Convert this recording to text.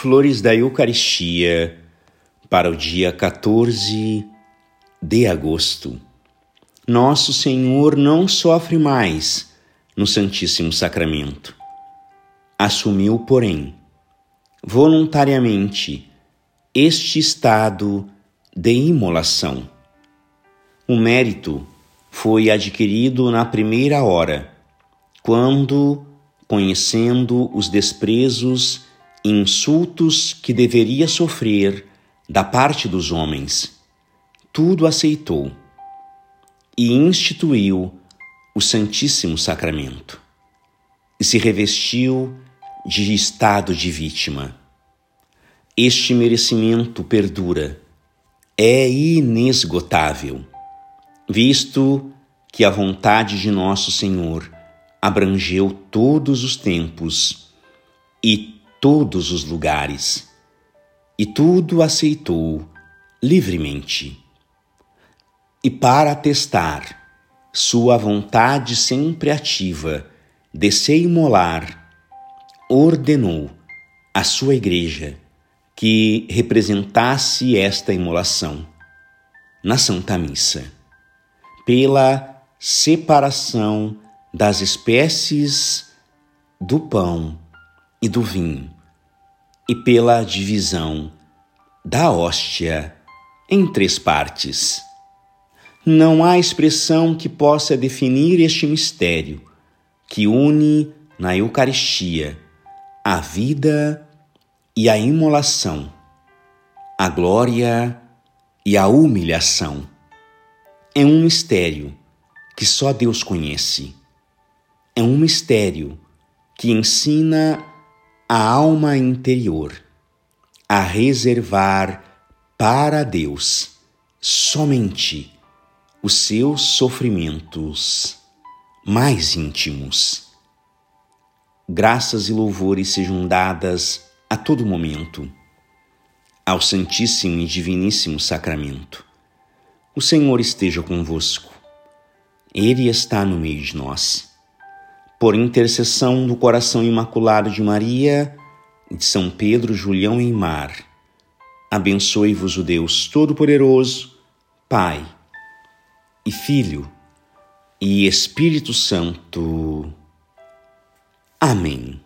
Flores da Eucaristia para o dia 14 de agosto. Nosso Senhor não sofre mais no Santíssimo Sacramento. Assumiu, porém, voluntariamente este estado de imolação. O mérito foi adquirido na primeira hora, quando, conhecendo os desprezos insultos que deveria sofrer da parte dos homens, tudo aceitou e instituiu o Santíssimo Sacramento e se revestiu de estado de vítima. Este merecimento perdura, é inesgotável visto que a vontade de nosso Senhor abrangeu todos os tempos e todos os lugares, e tudo aceitou livremente. E para atestar sua vontade sempre ativa de se imolar, ordenou à sua igreja que representasse esta imolação na Santa Missa pela separação das espécies do pão e do vinho, e pela divisão da hóstia em três partes. Não há expressão que possa definir este mistério que une na Eucaristia a vida e a imolação, a glória e a humilhação é um mistério que só Deus conhece. É um mistério que ensina a alma interior a reservar para Deus somente os seus sofrimentos mais íntimos. Graças e louvores sejam dadas a todo momento ao Santíssimo e Diviníssimo Sacramento. O Senhor esteja convosco. Ele está no meio de nós. Por intercessão do coração imaculado de Maria de São Pedro, Julião e Mar, abençoe-vos o Deus Todo-Poderoso, Pai e Filho e Espírito Santo. Amém.